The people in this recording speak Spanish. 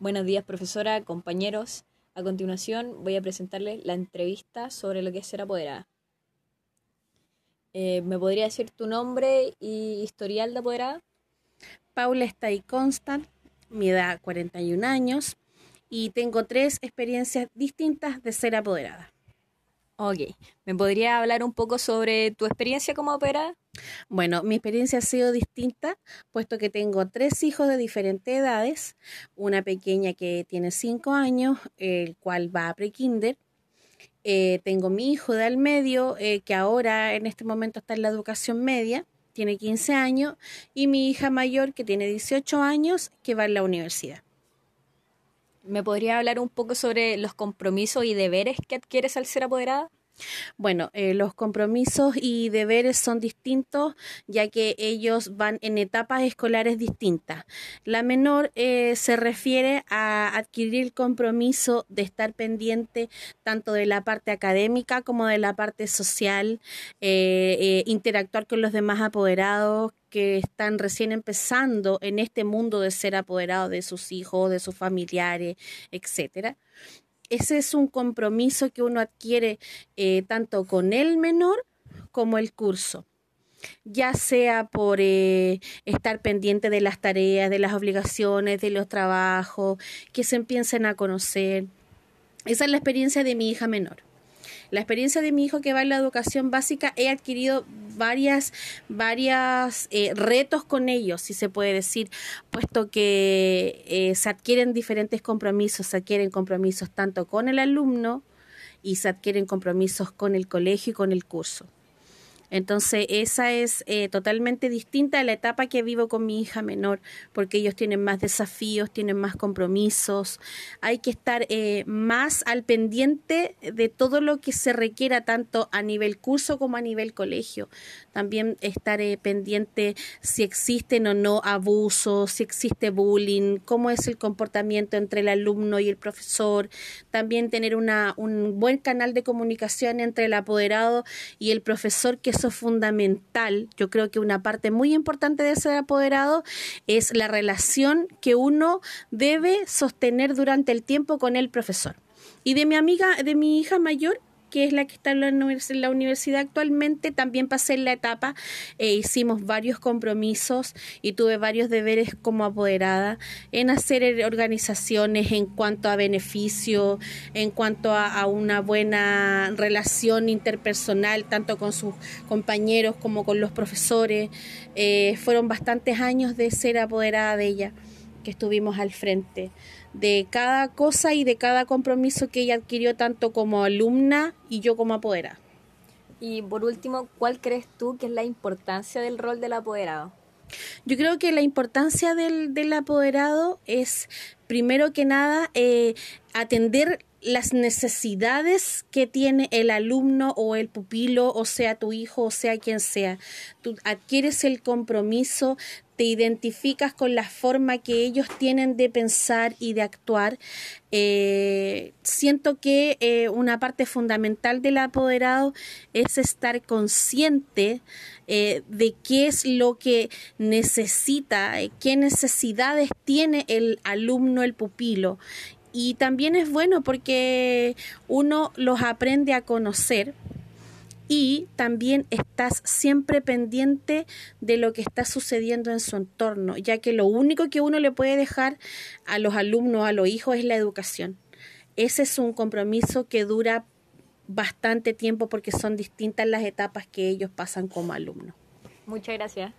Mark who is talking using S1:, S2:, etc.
S1: Buenos días, profesora, compañeros. A continuación voy a presentarles la entrevista sobre lo que es ser apoderada. Eh, ¿Me podría decir tu nombre y historial de apoderada?
S2: Paula está y Constant, mi edad 41 años y tengo tres experiencias distintas de ser apoderada.
S1: Ok, ¿me podría hablar un poco sobre tu experiencia como apoderada?
S2: Bueno, mi experiencia ha sido distinta, puesto que tengo tres hijos de diferentes edades, una pequeña que tiene cinco años, el cual va a prekinder. Eh, tengo mi hijo de al medio, eh, que ahora en este momento está en la educación media, tiene 15 años, y mi hija mayor, que tiene 18 años, que va en la universidad.
S1: ¿Me podría hablar un poco sobre los compromisos y deberes que adquieres al ser apoderada?
S2: Bueno, eh, los compromisos y deberes son distintos ya que ellos van en etapas escolares distintas. La menor eh, se refiere a adquirir el compromiso de estar pendiente tanto de la parte académica como de la parte social, eh, interactuar con los demás apoderados que están recién empezando en este mundo de ser apoderados de sus hijos, de sus familiares, etcétera ese es un compromiso que uno adquiere eh, tanto con el menor como el curso ya sea por eh, estar pendiente de las tareas, de las obligaciones, de los trabajos, que se empiecen a conocer. Esa es la experiencia de mi hija menor. La experiencia de mi hijo que va en la educación básica, he adquirido varias, varias eh, retos con ellos, si se puede decir, puesto que eh, se adquieren diferentes compromisos, se adquieren compromisos tanto con el alumno y se adquieren compromisos con el colegio y con el curso. Entonces, esa es eh, totalmente distinta a la etapa que vivo con mi hija menor, porque ellos tienen más desafíos, tienen más compromisos, hay que estar eh, más al pendiente de todo lo que se requiera, tanto a nivel curso como a nivel colegio. También estar eh, pendiente si existen o no abusos, si existe bullying, cómo es el comportamiento entre el alumno y el profesor. También tener una, un buen canal de comunicación entre el apoderado y el profesor que fundamental. Yo creo que una parte muy importante de ser apoderado es la relación que uno debe sostener durante el tiempo con el profesor. Y de mi amiga, de mi hija mayor, que es la que está en la, universidad actualmente, también pasé en la etapa, e hicimos varios compromisos y tuve varios deberes como apoderada en hacer organizaciones en cuanto a beneficio, en cuanto a, una buena relación interpersonal, tanto con sus compañeros como con los profesores. Eh, fueron bastantes años de ser apoderada de ella que estuvimos al frente de cada cosa y de cada compromiso que ella adquirió tanto como alumna y yo como apoderada.
S1: Y por último, ¿cuál crees tú que es la importancia del rol del apoderado?
S2: Yo creo que la importancia del, del apoderado es, primero que nada, eh, atender las necesidades que tiene el alumno o el pupilo, o sea tu hijo, o sea quien sea. Tú adquieres el compromiso te identificas con la forma que ellos tienen de pensar y de actuar. Eh, siento que eh, una parte fundamental del apoderado es estar consciente eh, de qué es lo que necesita, qué necesidades tiene el alumno, el pupilo. Y también es bueno porque uno los aprende a conocer y también estás siempre pendiente de lo que está sucediendo en su entorno, ya que lo único que uno le puede dejar a los alumnos, a los hijos, es la educación. Ese es un compromiso que dura bastante tiempo porque son distintas las etapas que ellos pasan como alumnos.
S1: Muchas gracias.